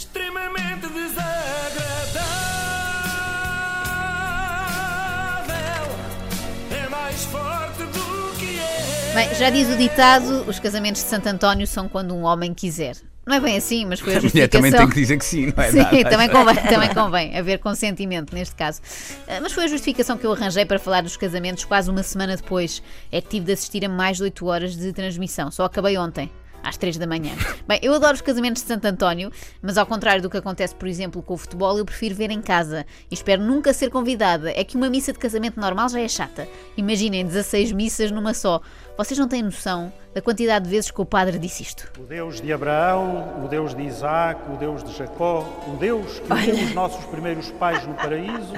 extremamente desagradável. É mais forte do que é. Bem, já diz o ditado: os casamentos de Santo António são quando um homem quiser. Não é bem assim, mas foi a A mulher justificação. também tem que dizer que sim, não é? Sim, Nada. também convém, também convém haver consentimento neste caso. Ah, Mas foi a justificação que eu arranjei para falar dos casamentos quase uma semana depois. É que tive de assistir a mais de 8 horas de transmissão. Só acabei ontem. Às 3 da manhã. Bem, eu adoro os casamentos de Santo António, mas ao contrário do que acontece, por exemplo, com o futebol, eu prefiro ver em casa e espero nunca ser convidada. É que uma missa de casamento normal já é chata. Imaginem 16 missas numa só. Vocês não têm noção da quantidade de vezes que o padre disse isto. O Deus de Abraão, o Deus de Isaac, o Deus de Jacó, o Deus que uniu os nossos primeiros pais no paraíso,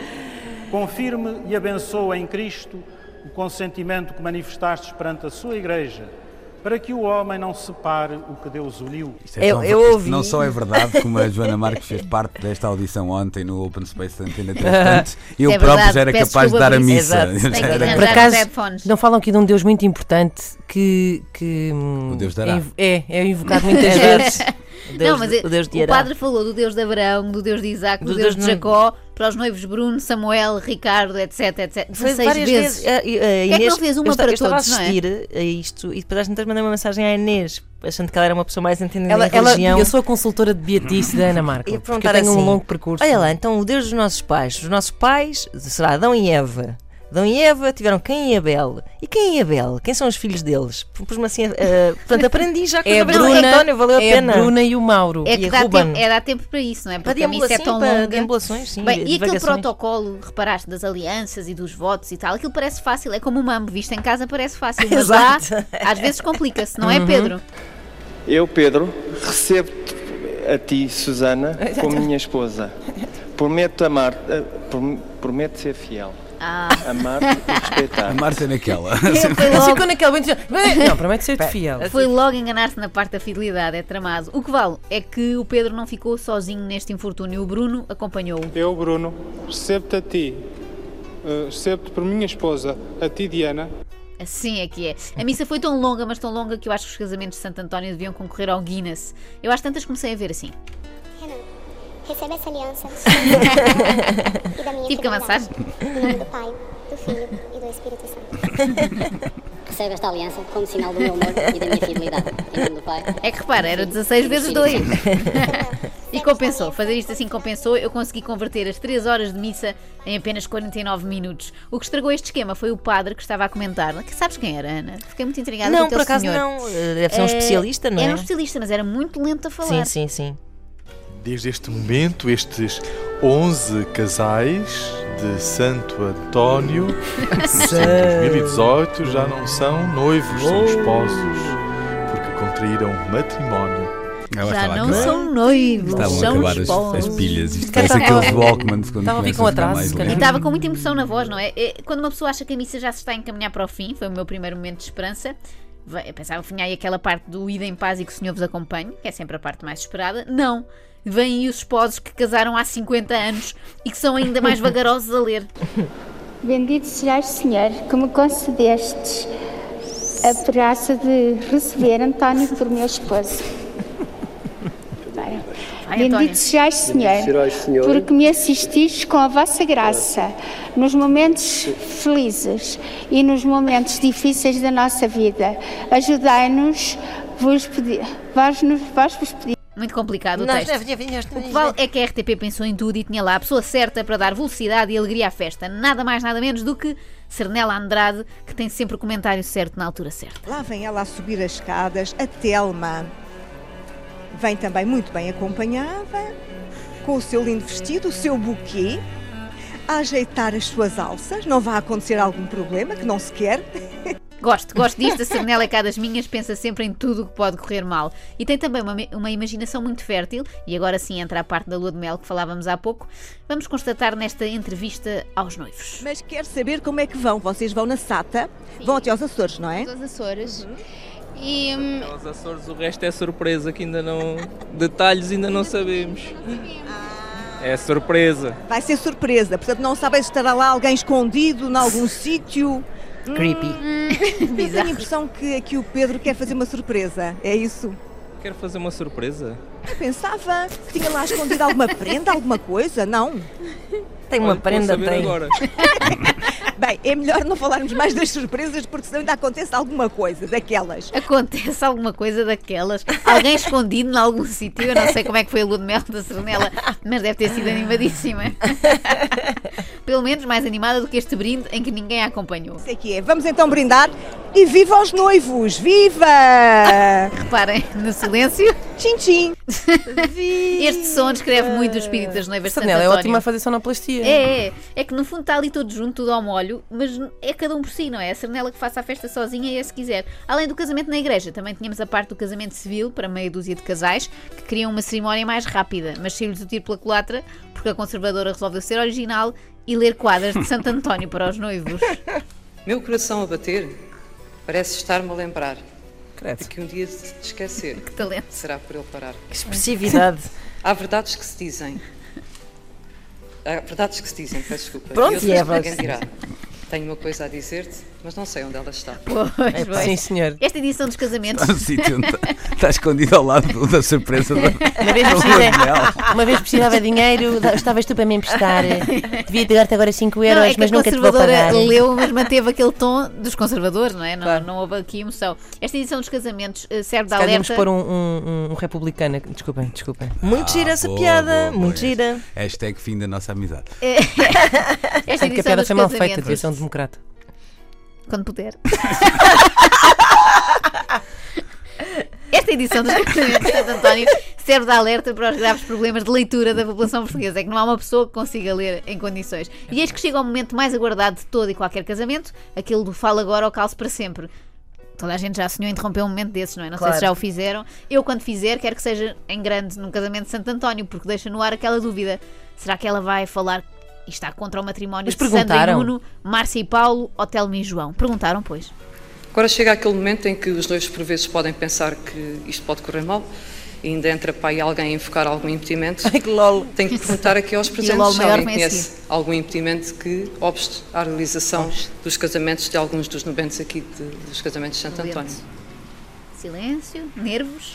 confirme e abençoe em Cristo o consentimento que manifestastes perante a sua Igreja, para que o homem não separe o que Deus uniu. Isto é Eu- eu ouvi. Não só é verdade, como a Joana Marques fez parte desta audição ontem no Open Space da Antena 3, portanto, eu É próprio verdade, já era capaz de dar a missa. Era Por acaso, os headphones. não falam aqui de um Deus muito importante que. que O Deus dará. é É, é invocado muitas vezes. O Deus, não, mas o Deus de o padre falou do Deus de Abraão, do Deus de Isaac, do, Do Deus, Deus de de- Jacó, para os noivos Bruno, Samuel, Ricardo, etc, etc. Foi 16 várias vezes. vezes. A, a que Inês, não fez uma eu, para eu estava todos, não a é? assistir a isto e depois às tantas mandei uma mensagem à Inês, achando que ela era uma pessoa mais entendida Ela, em ela, religião. eu sou a consultora de Beatice da Ana Marco. Ia porque eu tenho assim, um longo percurso. Olha lá, então o Deus dos nossos pais. Os nossos pais, será Adão e Eva. Adão e Eva tiveram quem e Abel. E quem e Abel? Quem são os filhos deles? Pus-me assim, eh, portanto, aprendi já com É a Bruna, António, valeu a é pena. a Bruna e o Mauro. É que dá Ruben. tempo, é dar tempo para isso, não é? Para Porque a missa é tão para longa. sim, Bem, e aquele protocolo, reparaste, das alianças e dos votos e tal, aquilo parece fácil, é como o mambo, visto em casa parece fácil, mas lá às vezes complica-se, não é, Uhum. Pedro? Eu, Pedro, recebo-te a ti, Susana, como minha esposa. Prometo amar, eh, prom- prometo ser fiel, Ah, amar e A respeitar. Márcia naquela. foi Ele logo, ficou momento. Bem, Não, promete ser fiel. foi logo enganar-se na parte da fidelidade, é tramado. O que vale é que o Pedro não ficou sozinho neste infortúnio, o Bruno acompanhou-o. Eu, Bruno, recebo-te a ti, eh, recebo-te por minha esposa, a ti, Diana, Assim é que é. A missa foi tão longa, mas tão longa que eu acho que os casamentos de Santo António deviam concorrer ao Guinness. Eu às tantas comecei a ver assim. Recebe essa aliança e da minha Tive que amassar. fidelidade. Em nome do Pai, do Filho e do Espírito Santo. Recebe esta aliança como sinal do meu amor e da minha fidelidade. Em nome do Pai. É que repara, era 16 vezes 2. Samuel, E compensou, fazer isto assim compensou. Eu consegui converter as 3 horas de missa em apenas 49 minutos. O que estragou este esquema foi o padre que estava a comentar. Que sabes quem era, Ana? Fiquei muito intrigada Não, com por aquele acaso senhor. não. Deve ser um Eh, especialista, não é? Era um especialista, mas era muito lento a falar. Sim, sim, sim. Desde este momento, estes 11 casais de Santo António em 2018 já não são noivos, são esposos, porque contraíram matrimónio. Ela Já a não acabar. são noivos, Estavam a são acabar as, esposos. as pilhas. Isto parece aqueles Walkmans quando estava a vir com a atraso, E estava com muita emoção na voz, não é? É, Quando uma pessoa acha que a missa já se está a encaminhar para o fim, foi o meu primeiro momento de esperança. Vai- Eu pensava que vinha aí aquela parte do ida em paz e que o Senhor vos acompanhe, que é sempre a parte mais esperada. Não! Vêm aí os esposos que casaram há 50 anos e que são ainda mais vagarosos a ler. Bendito sejas, Senhor, que me concedestes a graça de receber António por meu esposo. Bendito sejais, Senhor, porque me assististes com a vossa graça nos momentos felizes e nos momentos difíceis da nossa vida. Ajudai-nos, vos pedir, vós, nos, vós vos pedir. Muito complicado o texto. O que vale é que a RTP pensou em tudo e tinha lá a pessoa certa para dar velocidade e alegria à festa. Nada mais, nada menos do que Cernela Andrade, que tem sempre o comentário certo na altura certa. Lá vem ela a subir as escadas, a Telma. Vem também muito bem acompanhada, com o seu lindo vestido, o seu buquê, a ajeitar as suas alças. Não vai acontecer algum problema que não se quer. Gosto, gosto disto. A Cernela é cá das minhas, pensa sempre em tudo o que pode correr mal. E tem também uma, uma imaginação muito fértil, e agora sim entra a parte da lua de mel que falávamos há pouco. Vamos constatar nesta entrevista aos noivos. Mas quer saber como é que vão. Vocês vão na SATA, vão até aos Açores, não é? Os Açores. E hum, Aos Açores o resto é surpresa, que ainda não. Detalhes ainda não sabemos. É surpresa. Vai ser surpresa, portanto não sabem se estará lá alguém escondido em algum sítio. Creepy. Tenho a impressão que aqui o Pedro quer fazer uma surpresa, é isso? Quero fazer uma surpresa. Eu pensava que tinha lá escondido alguma prenda, alguma coisa, não? Tem uma Olha, prenda, saber tem. agora. Bem, é melhor não falarmos mais das surpresas, porque senão ainda acontece alguma coisa daquelas. Acontece alguma coisa daquelas, alguém escondido em algum sítio. Eu não sei como é que foi a lua de mel da Serenela, mas deve ter sido animadíssima. Pelo menos mais animada do que este brinde em que ninguém a acompanhou. Sei que é. Vamos então brindar e viva aos noivos! Viva! Reparem no silêncio. Tchim, tchim. Este som descreve muito o espírito das noivas de Santo Sanela é ótima a fazer sonoplastia. É, é, é que no fundo está ali todo junto, tudo ao molho, mas é cada um por si, não é? A Cernela que faça a festa sozinha e é se quiser. Além do casamento na igreja, também tínhamos a parte do casamento civil para meia dúzia de casais que queriam uma cerimónia mais rápida, mas saiu-lhes o tiro pela culatra porque a conservadora resolveu ser original e ler quadras de Santo António para os noivos. Meu coração a bater parece estar-me a lembrar Credo. de que um dia de te esquecer Que talento. será por ele parar. Que expressividade. Há verdades que se dizem. Há verdades que se dizem, peço desculpa. Pronto, e outras é que ninguém verdade. dirá. Tenho uma coisa a dizer-te, mas não sei onde ela está. Pois, É, pois. Sim, senhor. Esta edição dos casamentos. Está sítio está, está escondido ao lado do- da surpresa da, Uma vez, mel. uma vez precisava de dinheiro, estavas tu para me emprestar. Devia te dar-te agora 5 euros, Não, é mas nunca te vou conservadora pagar. leu, mas manteve aquele tom dos conservadores, não é? Não, Claro. não houve aqui emoção. Esta edição dos casamentos eh, serve de alerta. devíamos pôr um, um, um republicano. Desculpem, desculpem. Muito gira essa boa, piada, boa, boa. muito gira. Hashtag fim da nossa amizade. Esta edição piada dos foi mal feita, democrata. Quando puder. Esta edição dos casamentos de Santo António serve de alerta para os graves problemas de leitura da população portuguesa. É que não há uma pessoa que consiga ler em condições. E eis que chega o momento mais aguardado de todo e qualquer casamento, aquele do fala agora ou calce para sempre. Toda a gente já sonhou interromper um momento desses, não é? Não sei Claro. se já o fizeram. Eu, quando fizer, quero que seja em grande num casamento de Santo António, porque deixa no ar aquela dúvida. Será que ela vai falar e está contra o matrimónio Mas de Sandra e perguntaram? Nuno, Márcia e Paulo ou Telmo e João? Perguntaram, pois. Agora chega aquele momento em que os dois, por vezes, podem pensar que isto pode correr mal. E ainda entra para aí alguém a invocar algum impedimento. Ai que lol. Tenho que perguntar aqui aos presentes se alguém a conhece algum impedimento que obste à realização dos casamentos de alguns dos nubentes aqui de- dos casamentos de Santo António. Silêncio, nervos.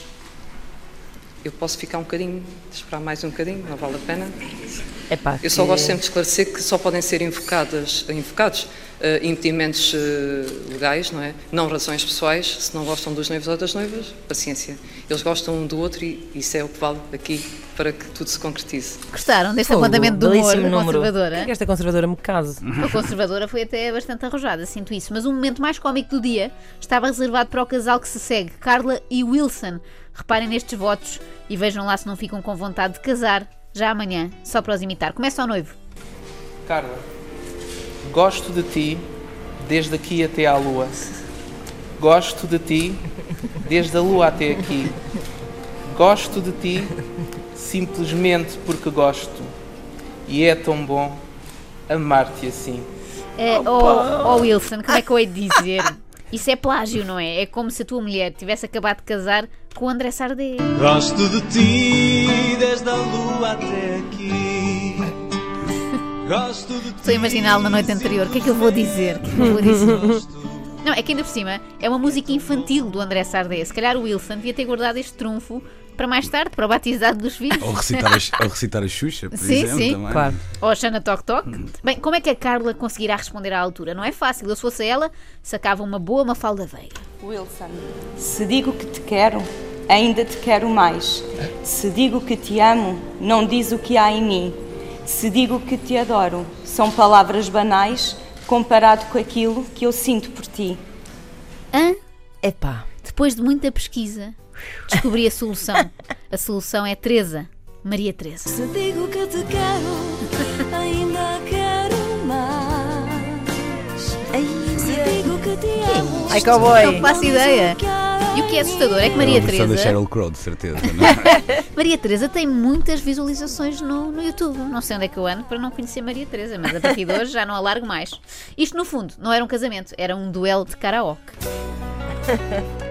Eu posso ficar um bocadinho, esperar mais um bocadinho, não vale a pena. Epá, Eu só gosto sempre de esclarecer que só podem ser invocadas, invocados eh, impedimentos eh, legais, não é? Não razões pessoais. Se não gostam dos noivos ou das noivas, paciência. Eles gostam um do outro e isso é o que vale aqui para que tudo se concretize. Gostaram deste Fogo, apontamento do humor número. conservadora? que esta conservadora me case. A conservadora foi até bastante arrojada, sinto isso. Mas o momento mais cómico do dia estava reservado para o casal que se segue, Carla e Wilson. Reparem nestes votos e vejam lá se não ficam com vontade de casar já amanhã, só para os imitar. Começa ao noivo. Carla, gosto de ti desde aqui até à lua. Gosto de ti desde a lua até aqui. Gosto de ti simplesmente porque gosto. E é tão bom amar-te assim. É, oh, oh, Wilson, como é que eu hei de dizer? Isso é plágio, não é? É como se a tua mulher tivesse acabado de casar com o André Sardé. Gosto de ti desde a lua até aqui. Gosto de ti. Estou a imaginá-lo na noite anterior. O que é que eu vou dizer? O que é que eu vou dizer? Não, é que ainda por cima é uma música infantil do André Sardé. Se calhar o Wilson devia ter guardado este trunfo para mais tarde, para o batizado dos filhos. Ou recitar a, ou recitar a Xuxa, por Sim, exemplo. sim. também. Claro. Ou a Xana Toc Toc. Bem, como é que a Carla conseguirá responder à altura? Não é fácil. Eu, se fosse ela, sacava uma boa Mafalda Veiga. Wilson, se digo que te quero, ainda te quero mais. Se digo que te amo, não diz o que há em mim. Se digo que te adoro, são palavras banais comparado com aquilo que eu sinto por ti. Hã? Epá. Depois de muita pesquisa, descobri a solução. A solução é Teresa. Maria Teresa. Se digo que te quero, ainda quero mais. Se digo que te amo, Ai, cowboy. Não faço ideia. E o que é assustador é que Maria versão da Teresa. Sheryl Crow, de certeza. É? Maria Teresa tem muitas visualizações no, no YouTube. Não sei onde é que eu ando para não conhecer Maria Teresa, mas a partir de hoje já não alargo mais. Isto, no fundo, não era um casamento, era um duelo de karaoke.